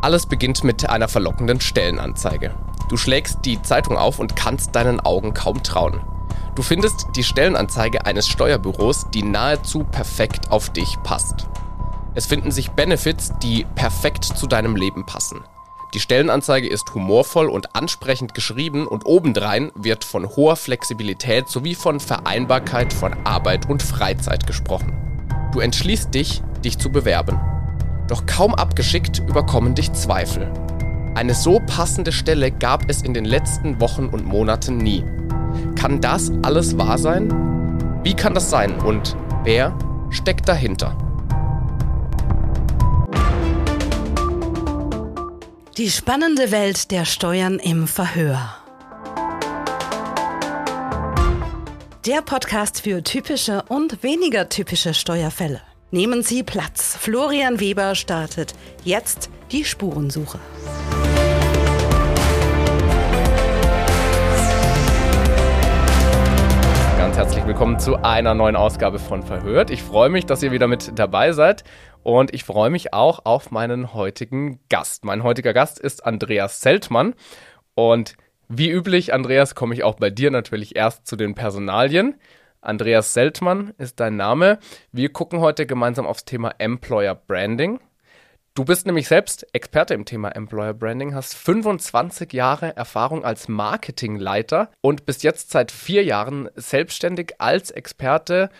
Alles beginnt mit einer verlockenden Stellenanzeige. Du schlägst die Zeitung auf und kannst deinen Augen kaum trauen. Du findest die Stellenanzeige eines Steuerbüros, die nahezu perfekt auf dich passt. Es finden sich Benefits, die perfekt zu deinem Leben passen. Die Stellenanzeige ist humorvoll und ansprechend geschrieben und obendrein wird von hoher Flexibilität sowie von Vereinbarkeit von Arbeit und Freizeit gesprochen. Du entschließt dich, dich zu bewerben. Doch kaum abgeschickt überkommen dich Zweifel. Eine so passende Stelle gab es in den letzten Wochen und Monaten nie. Kann das alles wahr sein? Wie kann das sein und wer steckt dahinter? Die spannende Welt der Steuern im Verhör. Der Podcast für typische und weniger typische Steuerfälle. Nehmen Sie Platz. Florian Weber startet jetzt die Spurensuche. Ganz herzlich willkommen zu einer neuen Ausgabe von Verhört. Ich freue mich, dass ihr wieder mit dabei seid und ich freue mich auch auf meinen heutigen Gast. Mein heutiger Gast ist Andreas Zeltmann und wie üblich, Andreas, komme ich auch bei dir natürlich erst zu den Personalien. Andreas Seltmann ist dein Name. Wir gucken heute gemeinsam aufs Thema Employer Branding. Du bist nämlich selbst Experte im Thema Employer Branding, hast 25 Jahre Erfahrung als Marketingleiter und bist jetzt seit vier Jahren selbstständig als Experte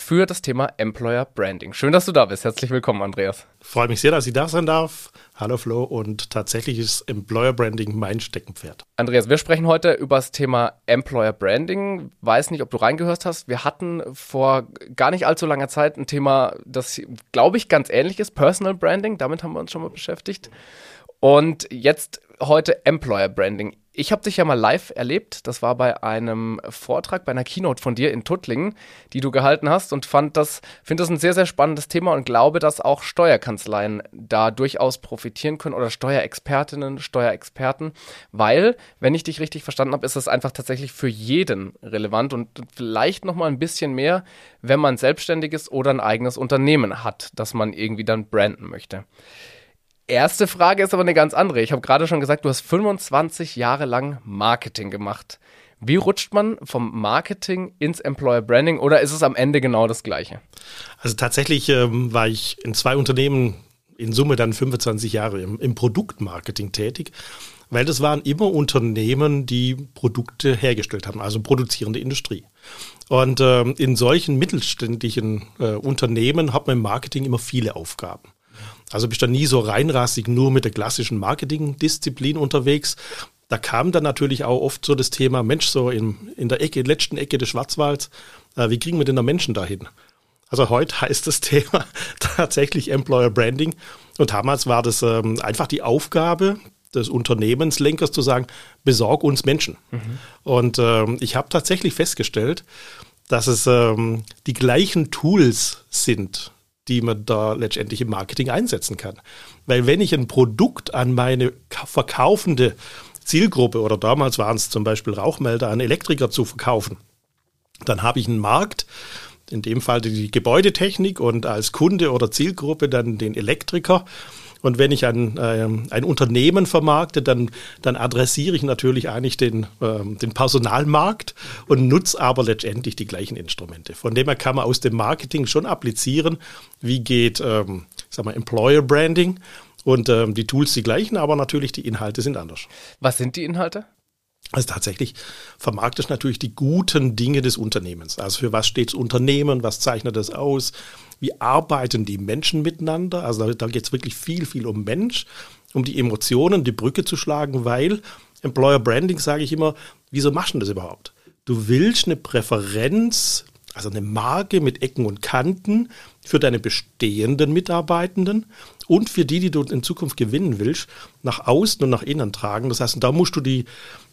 für das Thema Employer Branding. Schön, dass du da bist. Herzlich willkommen, Andreas. Freue mich sehr, dass ich da sein darf. Hallo Flo und tatsächlich ist Employer Branding mein Steckenpferd. Andreas, wir sprechen heute über das Thema Employer Branding. Weiß nicht, ob du reingehört hast. Wir hatten vor gar nicht allzu langer Zeit ein Thema, das, glaube ich, ganz ähnlich ist, Personal Branding. Damit haben wir uns schon mal beschäftigt. Und jetzt heute Employer Branding. Ich habe dich ja mal live erlebt. Das war bei einem Vortrag, bei einer Keynote von dir in Tuttlingen, die du gehalten hast und fand das, finde das ein sehr, sehr spannendes Thema und glaube, dass auch Steuerkanzleien da durchaus profitieren können oder Steuerexpertinnen, Steuerexperten, weil, wenn ich dich richtig verstanden habe, ist das einfach tatsächlich für jeden relevant und vielleicht noch mal ein bisschen mehr, wenn man selbstständig ist oder ein eigenes Unternehmen hat, das man irgendwie dann branden möchte. Erste Frage ist aber eine ganz andere. Ich habe gerade schon gesagt, du hast 25 Jahre lang Marketing gemacht. Wie rutscht man vom Marketing ins Employer Branding oder ist es am Ende genau das Gleiche? Also tatsächlich ähm, war ich in zwei Unternehmen in Summe dann 25 Jahre im, im Produktmarketing tätig, weil das waren immer Unternehmen, die Produkte hergestellt haben, also produzierende Industrie. Und ähm, in solchen mittelständischen äh, Unternehmen hat man im Marketing immer viele Aufgaben. Also bist du nie so reinrassig nur mit der klassischen Marketing-Disziplin unterwegs. Da kam dann natürlich auch oft so das Thema, Mensch, so in, in der Ecke, letzten Ecke des Schwarzwalds, äh, wie kriegen wir denn da Menschen dahin? Also heute heißt das Thema tatsächlich Employer Branding. Und damals war das ähm, einfach die Aufgabe des Unternehmenslenkers zu sagen, besorg uns Menschen. Mhm. Und ähm, ich habe tatsächlich festgestellt, dass es ähm, die gleichen Tools sind, die man da letztendlich im Marketing einsetzen kann. Weil wenn ich ein Produkt an meine verkaufende Zielgruppe oder damals waren es zum Beispiel Rauchmelder an Elektriker zu verkaufen, dann habe ich einen Markt, in dem Fall die Gebäudetechnik und als Kunde oder Zielgruppe dann den Elektriker und wenn ich ein, äh, ein Unternehmen vermarkte, dann, dann adressiere ich natürlich eigentlich den, äh, den Personalmarkt und nutze aber letztendlich die gleichen Instrumente. Von dem her kann man aus dem Marketing schon applizieren, wie geht ähm, sag mal, Employer Branding. Und ähm, die Tools die gleichen, aber natürlich die Inhalte sind anders. Was sind die Inhalte? Also tatsächlich vermarktet natürlich die guten Dinge des Unternehmens. Also für was steht das Unternehmen, was zeichnet das aus, wie arbeiten die Menschen miteinander. Also da, da geht es wirklich viel, viel um Mensch, um die Emotionen, die Brücke zu schlagen, weil Employer Branding sage ich immer, wieso machst du das überhaupt? Du willst eine Präferenz, also eine Marke mit Ecken und Kanten für deine bestehenden Mitarbeitenden und für die, die du in Zukunft gewinnen willst, nach außen und nach innen tragen. Das heißt, da musst du die,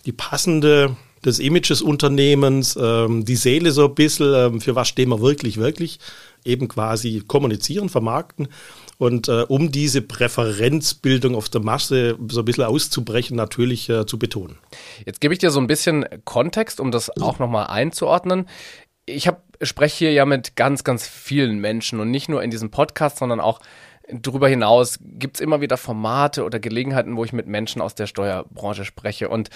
die passende des Image des Unternehmens, ähm, die Seele so ein bisschen, ähm, für was stehen wir wirklich, wirklich, eben quasi kommunizieren, vermarkten. Und äh, um diese Präferenzbildung auf der Masse so ein bisschen auszubrechen, natürlich äh, zu betonen. Jetzt gebe ich dir so ein bisschen Kontext, um das auch nochmal einzuordnen. Ich hab, spreche hier ja mit ganz, ganz vielen Menschen und nicht nur in diesem Podcast, sondern auch darüber hinaus gibt es immer wieder Formate oder Gelegenheiten, wo ich mit Menschen aus der Steuerbranche spreche. Und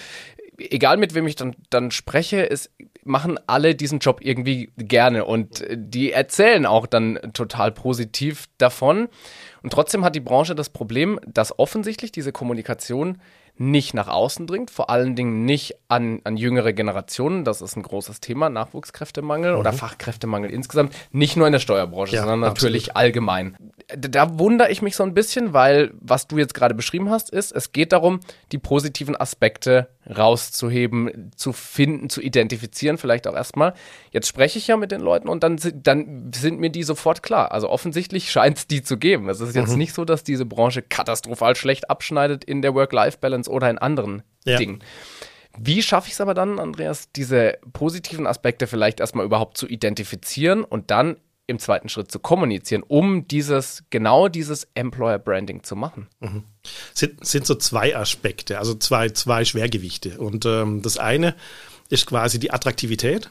egal mit wem ich dann, dann spreche, es machen alle diesen Job irgendwie gerne und die erzählen auch dann total positiv davon. Und trotzdem hat die Branche das Problem, dass offensichtlich diese Kommunikation nicht nach außen dringt, vor allen Dingen nicht an, an jüngere Generationen. Das ist ein großes Thema, Nachwuchskräftemangel mhm. oder Fachkräftemangel insgesamt. Nicht nur in der Steuerbranche, ja, sondern natürlich absolut. allgemein. Da wundere ich mich so ein bisschen, weil was du jetzt gerade beschrieben hast, ist, es geht darum, die positiven Aspekte rauszuheben, zu finden, zu identifizieren, vielleicht auch erstmal. Jetzt spreche ich ja mit den Leuten und dann, dann sind mir die sofort klar. Also offensichtlich scheint es die zu geben. Es ist jetzt mhm. nicht so, dass diese Branche katastrophal schlecht abschneidet in der Work-Life-Balance oder in anderen ja. Dingen. Wie schaffe ich es aber dann, Andreas, diese positiven Aspekte vielleicht erstmal überhaupt zu identifizieren und dann im zweiten Schritt zu kommunizieren, um dieses, genau dieses Employer Branding zu machen? Mhm. Sind, sind so zwei Aspekte, also zwei, zwei Schwergewichte. Und ähm, das eine ist quasi die Attraktivität,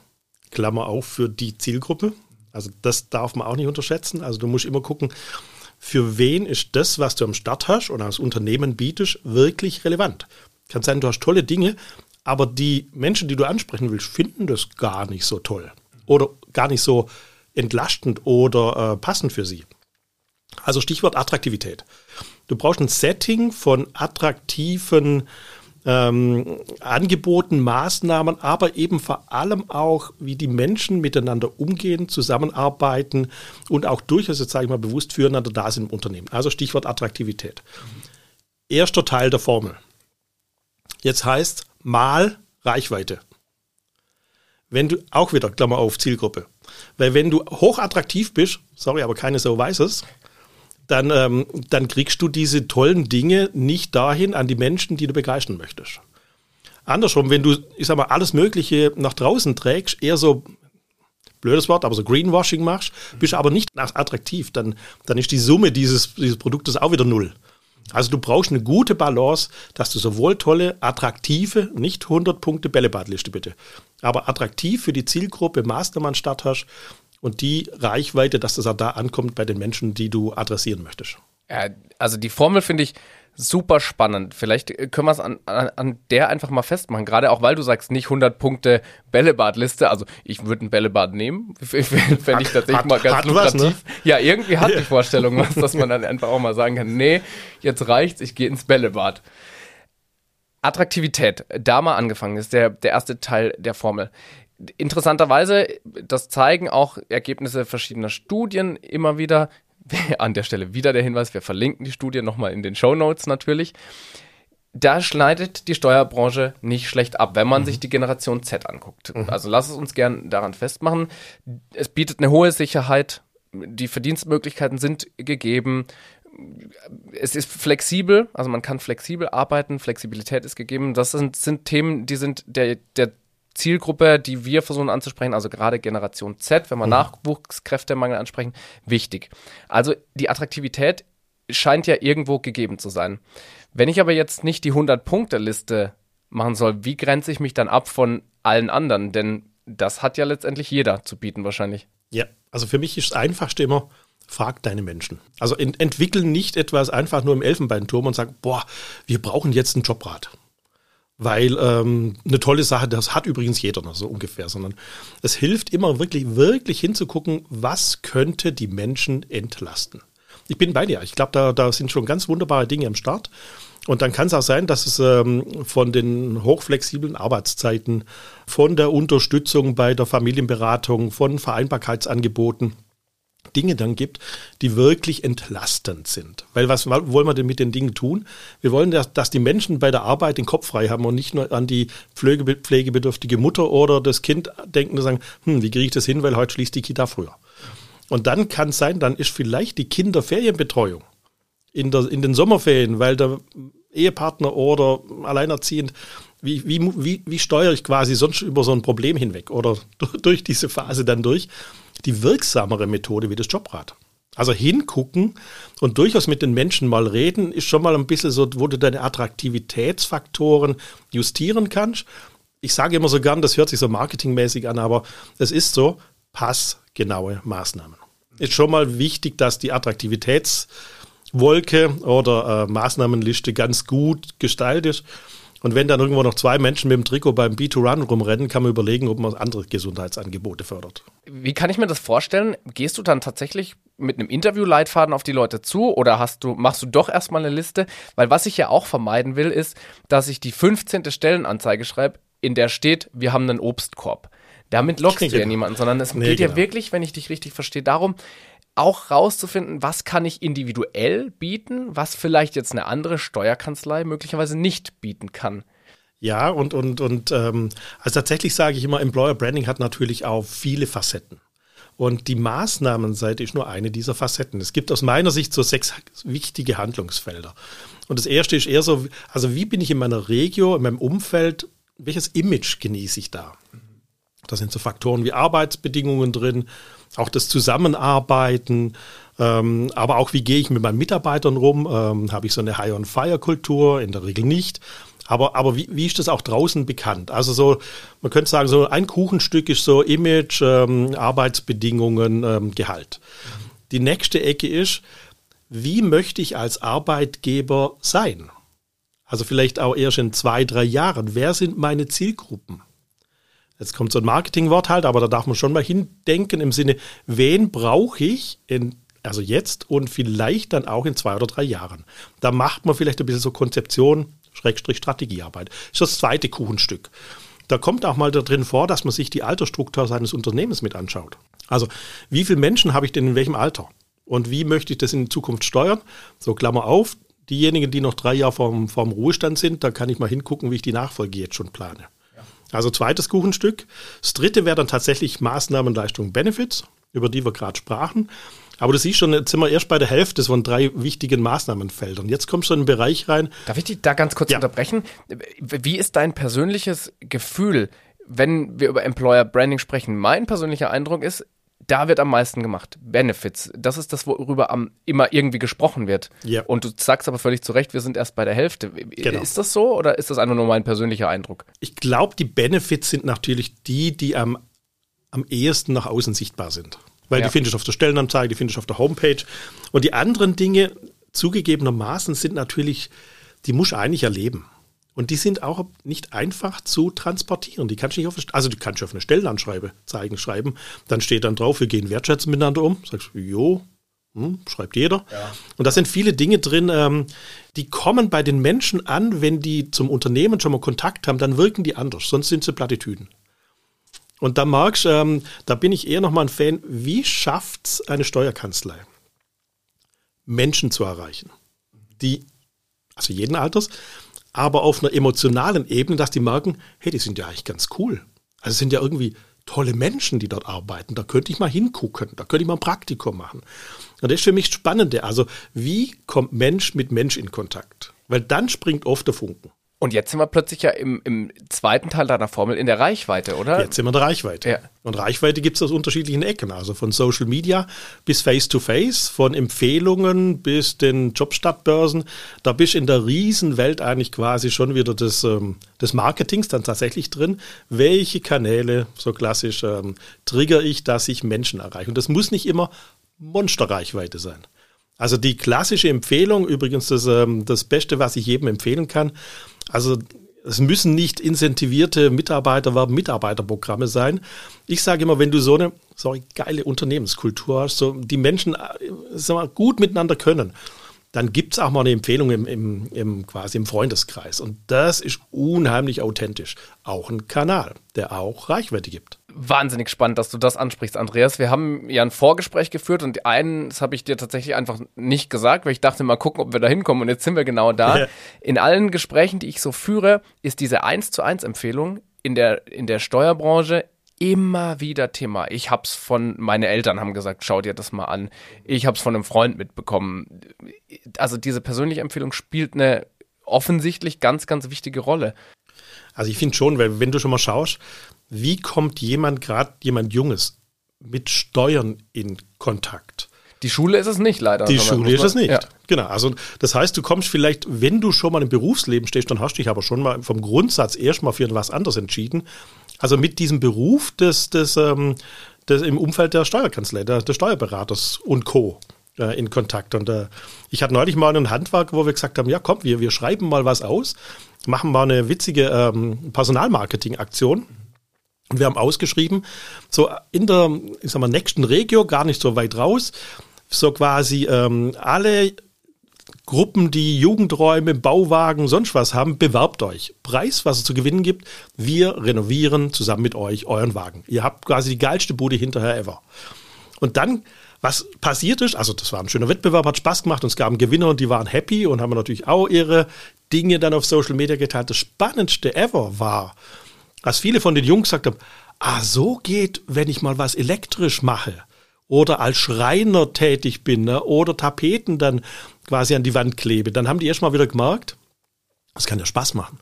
Klammer auf für die Zielgruppe. Also das darf man auch nicht unterschätzen. Also du musst immer gucken, für wen ist das, was du am Start hast oder als Unternehmen bietest, wirklich relevant. Kann sein, du hast tolle Dinge, aber die Menschen, die du ansprechen willst, finden das gar nicht so toll oder gar nicht so entlastend oder äh, passend für sie. Also Stichwort Attraktivität. Du brauchst ein Setting von attraktiven ähm, Angeboten, Maßnahmen, aber eben vor allem auch, wie die Menschen miteinander umgehen, zusammenarbeiten und auch durchaus, jetzt sage ich mal, bewusst füreinander da sind im Unternehmen. Also Stichwort Attraktivität. Erster Teil der Formel. Jetzt heißt mal Reichweite. Wenn du auch wieder, Klammer auf, Zielgruppe. Weil wenn du hochattraktiv bist, sorry, aber keine so weiß es, dann, ähm, dann kriegst du diese tollen Dinge nicht dahin an die Menschen, die du begeistern möchtest. Andersrum, wenn du, ich sag mal, alles Mögliche nach draußen trägst, eher so, blödes Wort, aber so Greenwashing machst, bist aber nicht attraktiv, dann, dann ist die Summe dieses, dieses Produktes auch wieder null. Also du brauchst eine gute Balance, dass du sowohl tolle, attraktive, nicht 100 Punkte Bällebadliste bitte, aber attraktiv für die Zielgruppe Mastermann statt hast und die Reichweite, dass das auch da ankommt bei den Menschen, die du adressieren möchtest. Ja, also die Formel finde ich super spannend. Vielleicht können wir es an, an, an, der einfach mal festmachen. Gerade auch, weil du sagst, nicht 100 Punkte Bällebadliste. Also ich würde ein Bällebad nehmen. Fände ich tatsächlich hat, mal ganz lukrativ. Was, ne? Ja, irgendwie hat die Vorstellung was, dass man dann einfach auch mal sagen kann, nee, jetzt reicht's, ich gehe ins Bällebad. Attraktivität, da mal angefangen ist der, der erste Teil der Formel. Interessanterweise, das zeigen auch Ergebnisse verschiedener Studien immer wieder. An der Stelle wieder der Hinweis, wir verlinken die Studie nochmal in den Show Notes natürlich. Da schneidet die Steuerbranche nicht schlecht ab, wenn man mhm. sich die Generation Z anguckt. Mhm. Also lass es uns gern daran festmachen. Es bietet eine hohe Sicherheit, die Verdienstmöglichkeiten sind gegeben, es ist flexibel, also man kann flexibel arbeiten, Flexibilität ist gegeben. Das sind, sind Themen, die sind der, der Zielgruppe, die wir versuchen anzusprechen, also gerade Generation Z, wenn wir mhm. Nachwuchskräftemangel ansprechen, wichtig. Also die Attraktivität scheint ja irgendwo gegeben zu sein. Wenn ich aber jetzt nicht die 100-Punkte-Liste machen soll, wie grenze ich mich dann ab von allen anderen? Denn das hat ja letztendlich jeder zu bieten wahrscheinlich. Ja, also für mich ist das Einfachste immer, frag deine Menschen. Also ent entwickeln nicht etwas einfach nur im Elfenbeinturm und sagen, boah, wir brauchen jetzt einen Jobrat weil ähm, eine tolle Sache, das hat übrigens jeder noch so ungefähr, sondern es hilft immer wirklich, wirklich hinzugucken, was könnte die Menschen entlasten. Ich bin bei dir. Ich glaube, da, da sind schon ganz wunderbare Dinge am Start. Und dann kann es auch sein, dass es ähm, von den hochflexiblen Arbeitszeiten, von der Unterstützung bei der Familienberatung, von Vereinbarkeitsangeboten, Dinge dann gibt, die wirklich entlastend sind. Weil was wollen wir denn mit den Dingen tun? Wir wollen, dass, dass die Menschen bei der Arbeit den Kopf frei haben und nicht nur an die Pflege, pflegebedürftige Mutter oder das Kind denken und sagen, hm, wie kriege ich das hin, weil heute schließt die Kita früher. Und dann kann es sein, dann ist vielleicht die Kinderferienbetreuung in, der, in den Sommerferien, weil der Ehepartner oder alleinerziehend wie, wie, wie, wie steuere ich quasi sonst über so ein Problem hinweg oder durch diese Phase dann durch? Die wirksamere Methode wie das Jobrad. Also hingucken und durchaus mit den Menschen mal reden, ist schon mal ein bisschen so, wo du deine Attraktivitätsfaktoren justieren kannst. Ich sage immer so gern, das hört sich so marketingmäßig an, aber es ist so, passgenaue Maßnahmen. Ist schon mal wichtig, dass die Attraktivitäts Wolke oder äh, Maßnahmenliste ganz gut gestaltet. Und wenn dann irgendwo noch zwei Menschen mit dem Trikot beim B2Run rumrennen, kann man überlegen, ob man andere Gesundheitsangebote fördert. Wie kann ich mir das vorstellen? Gehst du dann tatsächlich mit einem Interviewleitfaden auf die Leute zu oder hast du, machst du doch erstmal eine Liste? Weil was ich ja auch vermeiden will, ist, dass ich die 15. Stellenanzeige schreibe, in der steht, wir haben einen Obstkorb. Damit lockst genau. du ja niemanden, sondern es nee, geht genau. ja wirklich, wenn ich dich richtig verstehe, darum, auch rauszufinden, was kann ich individuell bieten, was vielleicht jetzt eine andere Steuerkanzlei möglicherweise nicht bieten kann. Ja, und, und, und ähm, also tatsächlich sage ich immer, Employer Branding hat natürlich auch viele Facetten. Und die Maßnahmenseite ist nur eine dieser Facetten. Es gibt aus meiner Sicht so sechs wichtige Handlungsfelder. Und das erste ist eher so, also wie bin ich in meiner Regio, in meinem Umfeld, welches Image genieße ich da? Da sind so Faktoren wie Arbeitsbedingungen drin, auch das Zusammenarbeiten, ähm, aber auch wie gehe ich mit meinen Mitarbeitern rum? Ähm, Habe ich so eine High-on-Fire-Kultur? In der Regel nicht. Aber, aber wie, wie ist das auch draußen bekannt? Also so, man könnte sagen, so ein Kuchenstück ist so Image, ähm, Arbeitsbedingungen, ähm, Gehalt. Die nächste Ecke ist, wie möchte ich als Arbeitgeber sein? Also vielleicht auch erst in zwei, drei Jahren. Wer sind meine Zielgruppen? Jetzt kommt so ein Marketingwort halt, aber da darf man schon mal hindenken im Sinne, wen brauche ich in, also jetzt und vielleicht dann auch in zwei oder drei Jahren. Da macht man vielleicht ein bisschen so Konzeption, Schrägstrich Strategiearbeit. Das ist das zweite Kuchenstück. Da kommt auch mal da drin vor, dass man sich die Altersstruktur seines Unternehmens mit anschaut. Also, wie viele Menschen habe ich denn in welchem Alter? Und wie möchte ich das in Zukunft steuern? So, Klammer auf, diejenigen, die noch drei Jahre vorm, vorm Ruhestand sind, da kann ich mal hingucken, wie ich die Nachfolge jetzt schon plane. Also zweites Kuchenstück. Das dritte wäre dann tatsächlich Maßnahmen, Leistung, Benefits, über die wir gerade sprachen. Aber du siehst schon, jetzt sind wir erst bei der Hälfte von drei wichtigen Maßnahmenfeldern. Jetzt kommst du in einen Bereich rein. Darf ich dich da ganz kurz ja. unterbrechen? Wie ist dein persönliches Gefühl, wenn wir über Employer Branding sprechen? Mein persönlicher Eindruck ist, da wird am meisten gemacht. Benefits. Das ist das, worüber am, immer irgendwie gesprochen wird. Ja. Und du sagst aber völlig zu Recht, wir sind erst bei der Hälfte. Genau. Ist das so oder ist das einfach nur mein persönlicher Eindruck? Ich glaube, die Benefits sind natürlich die, die am, am ehesten nach außen sichtbar sind. Weil ja. die findest du auf der Stellenanzeige, die findest du auf der Homepage. Und die anderen Dinge, zugegebenermaßen, sind natürlich, die musst du eigentlich erleben. Und die sind auch nicht einfach zu transportieren. Die kannst du nicht auf, also die kannst du auf eine Stellenanschreibe zeigen, schreiben. Dann steht dann drauf, wir gehen wertschätzen miteinander um. Sagst du, jo, hm, schreibt jeder. Ja. Und da sind viele Dinge drin, ähm, die kommen bei den Menschen an, wenn die zum Unternehmen schon mal Kontakt haben, dann wirken die anders, sonst sind sie Plattitüden. Und da magst ähm, da bin ich eher nochmal ein Fan, wie schafft es eine Steuerkanzlei, Menschen zu erreichen, die, also jeden Alters, aber auf einer emotionalen Ebene, dass die merken, hey, die sind ja eigentlich ganz cool. Also sind ja irgendwie tolle Menschen, die dort arbeiten. Da könnte ich mal hingucken, da könnte ich mal ein Praktikum machen. Und das ist für mich spannend. Also wie kommt Mensch mit Mensch in Kontakt? Weil dann springt oft der Funken. Und jetzt sind wir plötzlich ja im, im zweiten Teil deiner Formel in der Reichweite, oder? Jetzt sind wir in der Reichweite. Ja. Und Reichweite gibt es aus unterschiedlichen Ecken, also von Social Media bis Face-to-Face, von Empfehlungen bis den Jobstadtbörsen. Da bist in der Riesenwelt eigentlich quasi schon wieder des, ähm, des Marketings dann tatsächlich drin. Welche Kanäle, so klassisch, ähm, trigger ich, dass ich Menschen erreiche? Und das muss nicht immer Monsterreichweite sein. Also die klassische Empfehlung, übrigens das, ähm, das Beste, was ich jedem empfehlen kann, also es müssen nicht incentivierte Mitarbeiterwerben, Mitarbeiterprogramme sein. Ich sage immer, wenn du so eine sorry, geile Unternehmenskultur hast, so die Menschen äh, mal, gut miteinander können, dann gibt es auch mal eine Empfehlung im, im, im, quasi im Freundeskreis. Und das ist unheimlich authentisch. Auch ein Kanal, der auch Reichweite gibt. Wahnsinnig spannend, dass du das ansprichst, Andreas. Wir haben ja ein Vorgespräch geführt und eins habe ich dir tatsächlich einfach nicht gesagt, weil ich dachte, mal gucken, ob wir da hinkommen und jetzt sind wir genau da. In allen Gesprächen, die ich so führe, ist diese 1 zu 1 Empfehlung in der, in der Steuerbranche immer wieder Thema. Ich hab's von, meine Eltern haben gesagt, schau dir das mal an. Ich hab's von einem Freund mitbekommen. Also diese persönliche Empfehlung spielt eine offensichtlich ganz, ganz wichtige Rolle. Also ich finde schon, weil wenn du schon mal schaust, wie kommt jemand, gerade jemand Junges, mit Steuern in Kontakt? Die Schule ist es nicht, leider. Die Schule ist es nicht. Ja. Genau. Also das heißt, du kommst vielleicht, wenn du schon mal im Berufsleben stehst, dann hast du dich aber schon mal vom Grundsatz erstmal für was anderes entschieden. Also mit diesem Beruf des, des, ähm, des im Umfeld der Steuerkanzlei, der, des Steuerberaters und Co. äh, in Kontakt. Und äh, ich hatte neulich mal einen Handwerk, wo wir gesagt haben, ja komm, wir, wir schreiben mal was aus, machen mal eine witzige ähm, Personalmarketing-Aktion. Und wir haben ausgeschrieben, so in der, ich sag mal, nächsten Regio, gar nicht so weit raus, so quasi ähm, alle Gruppen, die Jugendräume, Bauwagen, sonst was haben, bewerbt euch. Preis, was es zu gewinnen gibt, wir renovieren zusammen mit euch euren Wagen. Ihr habt quasi die geilste Bude hinterher ever. Und dann, was passiert ist, also das war ein schöner Wettbewerb, hat Spaß gemacht und es gab einen Gewinner und die waren happy und haben natürlich auch ihre Dinge dann auf Social Media geteilt. Das spannendste ever war, dass viele von den Jungs gesagt haben, ah, so geht, wenn ich mal was elektrisch mache oder als Schreiner tätig bin ne, oder Tapeten dann quasi an die Wand klebe, dann haben die erstmal wieder gemerkt, das kann ja Spaß machen.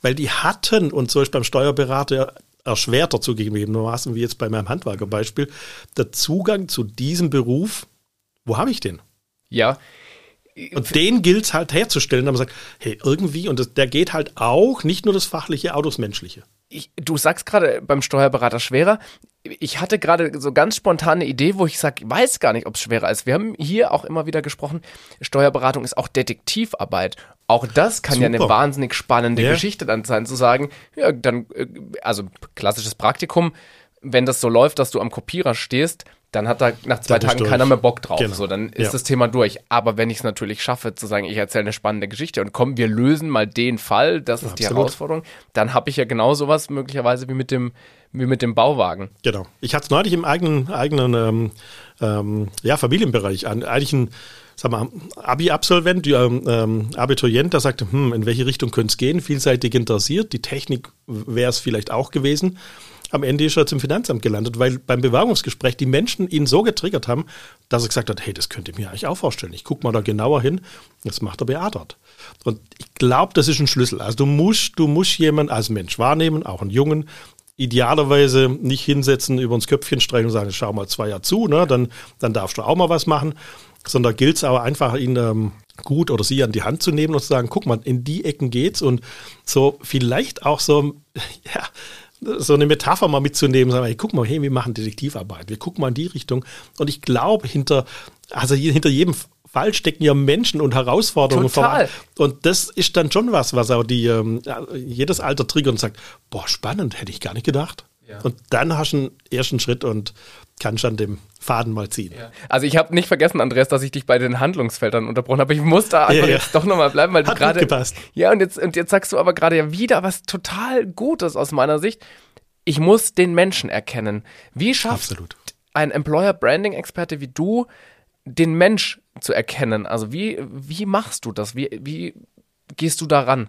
Weil die hatten, und so ist beim Steuerberater erschwerter zugegebenermaßen, wie jetzt bei meinem Handwerkerbeispiel, der Zugang zu diesem Beruf, wo habe ich den? Ja. Und den gilt es halt herzustellen, da man sagt, hey, irgendwie, und das, der geht halt auch nicht nur das Fachliche, auch das Menschliche. Ich, du sagst gerade beim Steuerberater schwerer ich hatte gerade so ganz spontane Idee, wo ich sage, weiß gar nicht, ob es schwerer ist. Wir haben hier auch immer wieder gesprochen, Steuerberatung ist auch Detektivarbeit. Auch das kann Super. ja eine wahnsinnig spannende yeah. Geschichte dann sein, zu sagen, ja, dann, äh, also klassisches Praktikum, wenn das so läuft, dass du am Kopierer stehst, dann hat da nach zwei Tagen keiner mehr Bock drauf. Genau. So, dann ist ja. das Thema durch. Aber wenn ich es natürlich schaffe, zu sagen, ich erzähle eine spannende Geschichte und komm, wir lösen mal den Fall, das ist Absolut. die Herausforderung, dann habe ich ja genau sowas möglicherweise wie mit dem, wie mit dem Bauwagen. Genau. Ich hatte es neulich im eigenen, eigenen ähm, ähm, ja, Familienbereich an. Eigentlich ein sag mal, Abi-Absolvent, ähm, ähm, Abiturient, der sagte, hm, in welche Richtung könnte es gehen? Vielseitig interessiert. Die Technik wäre es vielleicht auch gewesen am Ende ist er zum Finanzamt gelandet, weil beim Bewerbungsgespräch die Menschen ihn so getriggert haben, dass er gesagt hat, hey, das könnte ich mir eigentlich auch vorstellen. Ich gucke mal da genauer hin. Das macht er beatert. Und ich glaube, das ist ein Schlüssel. Also du musst, du musst jemanden als Mensch wahrnehmen, auch einen Jungen, idealerweise nicht hinsetzen, über uns Köpfchen streichen und sagen, schau mal zwei Jahre zu, ne? dann, dann darfst du auch mal was machen. Sondern gilt es aber einfach, ihn ähm, gut oder sie an die Hand zu nehmen und zu sagen, guck mal, in die Ecken geht's und so vielleicht auch so, ja, so eine Metapher mal mitzunehmen, sagen, hey, guck mal, hey, wir machen Detektivarbeit, wir gucken mal in die Richtung. Und ich glaube, hinter, also hinter jedem Fall stecken ja Menschen und Herausforderungen Total. vor. Und das ist dann schon was, was auch die, ähm, jedes Alter triggert und sagt, boah, spannend, hätte ich gar nicht gedacht. Ja. Und dann hast du einen ersten Schritt und kannst an dem Faden mal ziehen. Ja. Also ich habe nicht vergessen, Andreas, dass ich dich bei den Handlungsfeldern unterbrochen habe. Ich muss da einfach ja, jetzt doch nochmal bleiben, weil Hat du gerade. gepasst. Ja, und jetzt, und jetzt sagst du aber gerade ja wieder was total Gutes aus meiner Sicht. Ich muss den Menschen erkennen. Wie schafft Absolut. ein Employer Branding Experte wie du, den Mensch zu erkennen? Also wie, wie machst du das? Wie, wie gehst du daran?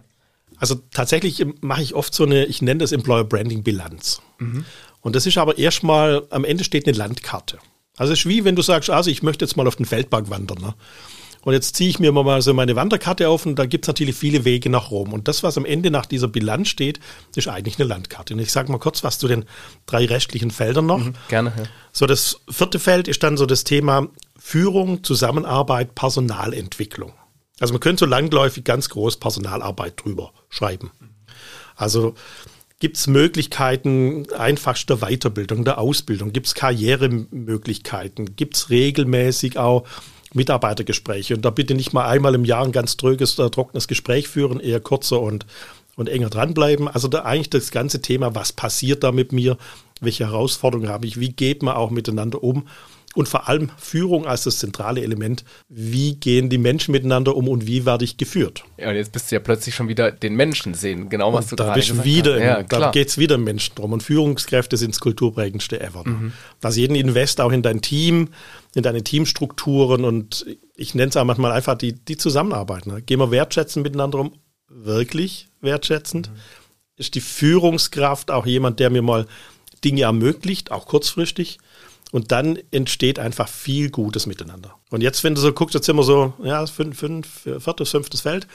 Also tatsächlich mache ich oft so eine, ich nenne das Employer Branding Bilanz. Mhm. Und das ist aber erstmal, am Ende steht eine Landkarte. Also es ist wie wenn du sagst, also ich möchte jetzt mal auf den Feldberg wandern. Ne? Und jetzt ziehe ich mir mal so meine Wanderkarte auf und da gibt es natürlich viele Wege nach Rom. Und das, was am Ende nach dieser Bilanz steht, ist eigentlich eine Landkarte. Und ich sage mal kurz was zu den drei restlichen Feldern noch. Mhm, gerne. Ja. So, das vierte Feld ist dann so das Thema Führung, Zusammenarbeit, Personalentwicklung. Also man könnte so langläufig ganz groß Personalarbeit drüber schreiben. Also Gibt es Möglichkeiten einfachster Weiterbildung, der Ausbildung? Gibt es Karrieremöglichkeiten? Gibt es regelmäßig auch Mitarbeitergespräche? Und da bitte nicht mal einmal im Jahr ein ganz tröges, äh, trockenes Gespräch führen, eher kurzer und, und enger dranbleiben. Also da eigentlich das ganze Thema, was passiert da mit mir? Welche Herausforderungen habe ich? Wie geht man auch miteinander um? Und vor allem Führung als das zentrale Element. Wie gehen die Menschen miteinander um und wie werde ich geführt? Ja, und jetzt bist du ja plötzlich schon wieder den Menschen sehen, genau was und du da gerade bist gesagt wieder, hast. Ja, da geht es wieder im Menschen drum. Und Führungskräfte sind das kulturprägendste ever. Mhm. Also jeden Invest auch in dein Team, in deine Teamstrukturen und ich nenne es auch manchmal einfach die, die Zusammenarbeit. Ne? Gehen wir wertschätzen miteinander um, wirklich wertschätzend. Mhm. Ist die Führungskraft auch jemand, der mir mal Dinge ermöglicht, auch kurzfristig? Und dann entsteht einfach viel Gutes miteinander. Und jetzt, wenn du so guckst, jetzt sind wir so, ja, fünf, fünf, viertes, fünftes Feld.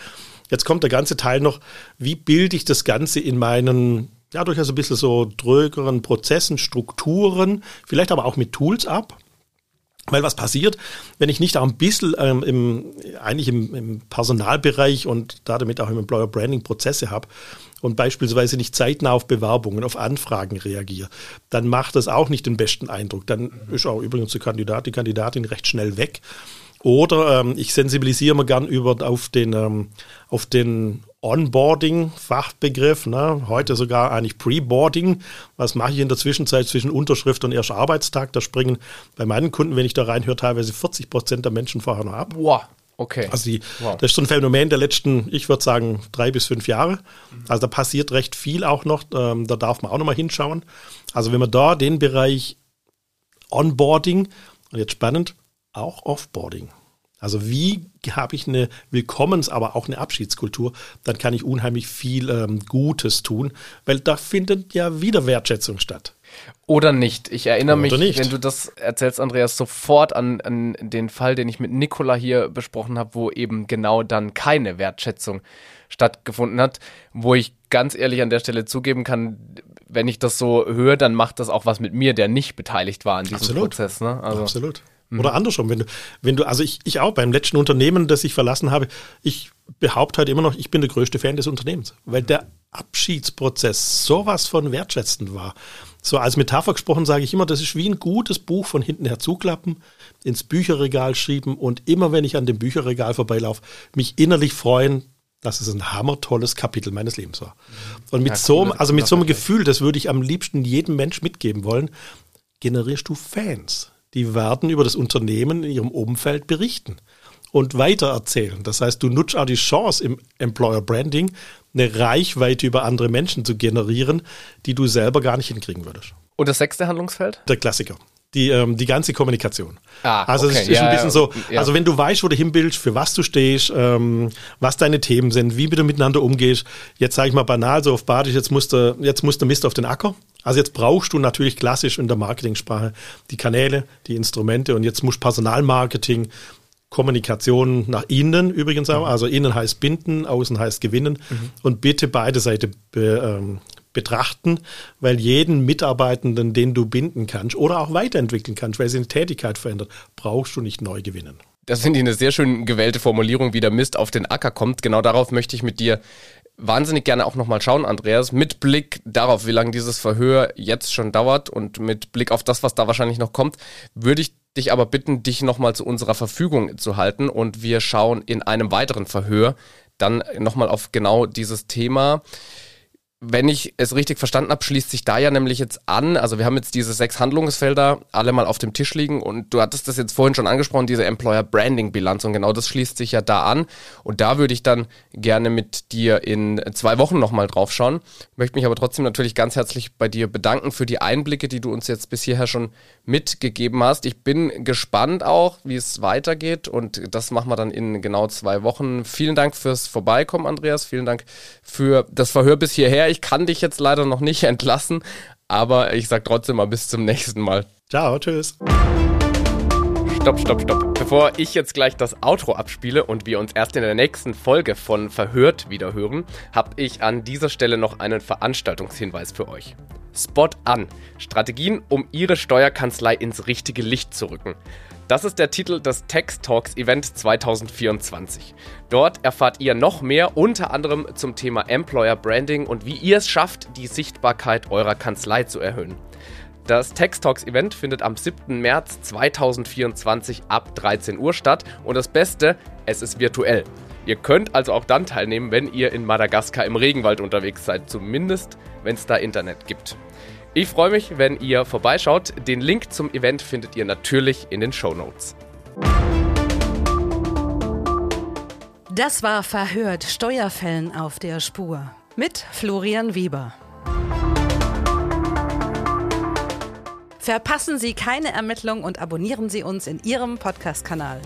Jetzt kommt der ganze Teil noch, wie bilde ich das Ganze in meinen, ja, durchaus ein bisschen so drögeren Prozessen, Strukturen, vielleicht aber auch mit Tools ab. Weil was passiert, wenn ich nicht auch ein bisschen ähm, im, eigentlich im, im Personalbereich und damit auch im Employer Branding Prozesse habe, und beispielsweise nicht zeitnah auf Bewerbungen, auf Anfragen reagiere, dann macht das auch nicht den besten Eindruck. Dann ist auch übrigens der Kandidat, die Kandidatin recht schnell weg. Oder ähm, ich sensibilisiere mir gern über auf den, ähm, auf den Onboarding-Fachbegriff, ne? heute sogar eigentlich Preboarding. Was mache ich in der Zwischenzeit zwischen Unterschrift und erster Arbeitstag? Da springen bei meinen Kunden, wenn ich da reinhöre, teilweise 40 Prozent der Menschen vorher noch ab. Wow. Okay. Also die, wow. das ist so ein Phänomen der letzten, ich würde sagen, drei bis fünf Jahre. Also da passiert recht viel auch noch. Ähm, da darf man auch noch mal hinschauen. Also wenn man da den Bereich Onboarding, und jetzt spannend, auch Offboarding. Also wie habe ich eine Willkommens-, aber auch eine Abschiedskultur, dann kann ich unheimlich viel ähm, Gutes tun, weil da findet ja wieder Wertschätzung statt. Oder nicht. Ich erinnere Oder mich, nicht. wenn du das erzählst, Andreas, sofort an, an den Fall, den ich mit Nicola hier besprochen habe, wo eben genau dann keine Wertschätzung stattgefunden hat, wo ich ganz ehrlich an der Stelle zugeben kann, wenn ich das so höre, dann macht das auch was mit mir, der nicht beteiligt war an diesem Absolut. Prozess. Ne? Also, Absolut. Mhm. Oder andersrum, wenn du, wenn du, also ich, ich auch beim letzten Unternehmen, das ich verlassen habe, ich behaupte halt immer noch, ich bin der größte Fan des Unternehmens, weil der Abschiedsprozess sowas von wertschätzend war. So als Metapher gesprochen sage ich immer, das ist wie ein gutes Buch von hinten her zuklappen, ins Bücherregal schieben und immer wenn ich an dem Bücherregal vorbeilaufe, mich innerlich freuen, dass es ein hammertolles Kapitel meines Lebens war. Und mit ja, so, also mit so einem Gefühl, das würde ich am liebsten jedem Mensch mitgeben wollen, generierst du Fans die werden über das Unternehmen in ihrem Umfeld berichten und weitererzählen. Das heißt, du nutzt auch die Chance im Employer Branding, eine Reichweite über andere Menschen zu generieren, die du selber gar nicht hinkriegen würdest. Und das sechste Handlungsfeld? Der Klassiker. Die, ähm, die ganze Kommunikation. Ah, also okay. es ist ja, ein bisschen so, ja. also wenn du weißt, wo du hinbildest, für was du stehst, ähm, was deine Themen sind, wie du miteinander umgehst, jetzt sage ich mal banal so auf Badisch, jetzt musst du, jetzt musst du Mist auf den Acker. Also jetzt brauchst du natürlich klassisch in der Marketingsprache die Kanäle, die Instrumente und jetzt muss Personalmarketing, Kommunikation nach innen übrigens auch. Mhm. Also innen heißt binden, außen heißt gewinnen. Mhm. Und bitte beide Seiten be, ähm, betrachten, weil jeden Mitarbeitenden, den du binden kannst oder auch weiterentwickeln kannst, weil sie eine Tätigkeit verändert, brauchst du nicht neu gewinnen. Das finde ich eine sehr schön gewählte Formulierung, wie der Mist auf den Acker kommt. Genau darauf möchte ich mit dir wahnsinnig gerne auch nochmal schauen, Andreas, mit Blick darauf, wie lange dieses Verhör jetzt schon dauert und mit Blick auf das, was da wahrscheinlich noch kommt, würde ich dich aber bitten, dich nochmal zu unserer Verfügung zu halten und wir schauen in einem weiteren Verhör dann nochmal auf genau dieses Thema wenn ich es richtig verstanden habe, schließt sich da ja nämlich jetzt an. Also wir haben jetzt diese sechs Handlungsfelder alle mal auf dem Tisch liegen und du hattest das jetzt vorhin schon angesprochen, diese Employer Branding Bilanz und genau das schließt sich ja da an. Und da würde ich dann gerne mit dir in zwei Wochen nochmal drauf schauen. Möchte mich aber trotzdem natürlich ganz herzlich bei dir bedanken für die Einblicke, die du uns jetzt bis hierher schon mitgegeben hast. Ich bin gespannt auch, wie es weitergeht und das machen wir dann in genau zwei Wochen. Vielen Dank fürs Vorbeikommen, Andreas. Vielen Dank für das Verhör bis hierher. Ich kann dich jetzt leider noch nicht entlassen, aber ich sag trotzdem mal bis zum nächsten Mal. Ciao, tschüss. Stopp, stopp, stopp. Bevor ich jetzt gleich das Outro abspiele und wir uns erst in der nächsten Folge von Verhört wieder hören, habe ich an dieser Stelle noch einen Veranstaltungshinweis für euch. Spot an. Strategien, um Ihre Steuerkanzlei ins richtige Licht zu rücken. Das ist der Titel des Text Talks Event 2024. Dort erfahrt ihr noch mehr, unter anderem zum Thema Employer Branding und wie ihr es schafft, die Sichtbarkeit eurer Kanzlei zu erhöhen. Das Text Talks Event findet am 7. März 2024 ab 13 Uhr statt und das Beste, es ist virtuell. Ihr könnt also auch dann teilnehmen, wenn ihr in Madagaskar im Regenwald unterwegs seid, zumindest wenn es da Internet gibt. Ich freue mich, wenn ihr vorbeischaut. Den Link zum Event findet ihr natürlich in den Show Notes. Das war Verhört Steuerfällen auf der Spur mit Florian Weber. Verpassen Sie keine Ermittlung und abonnieren Sie uns in Ihrem Podcast-Kanal.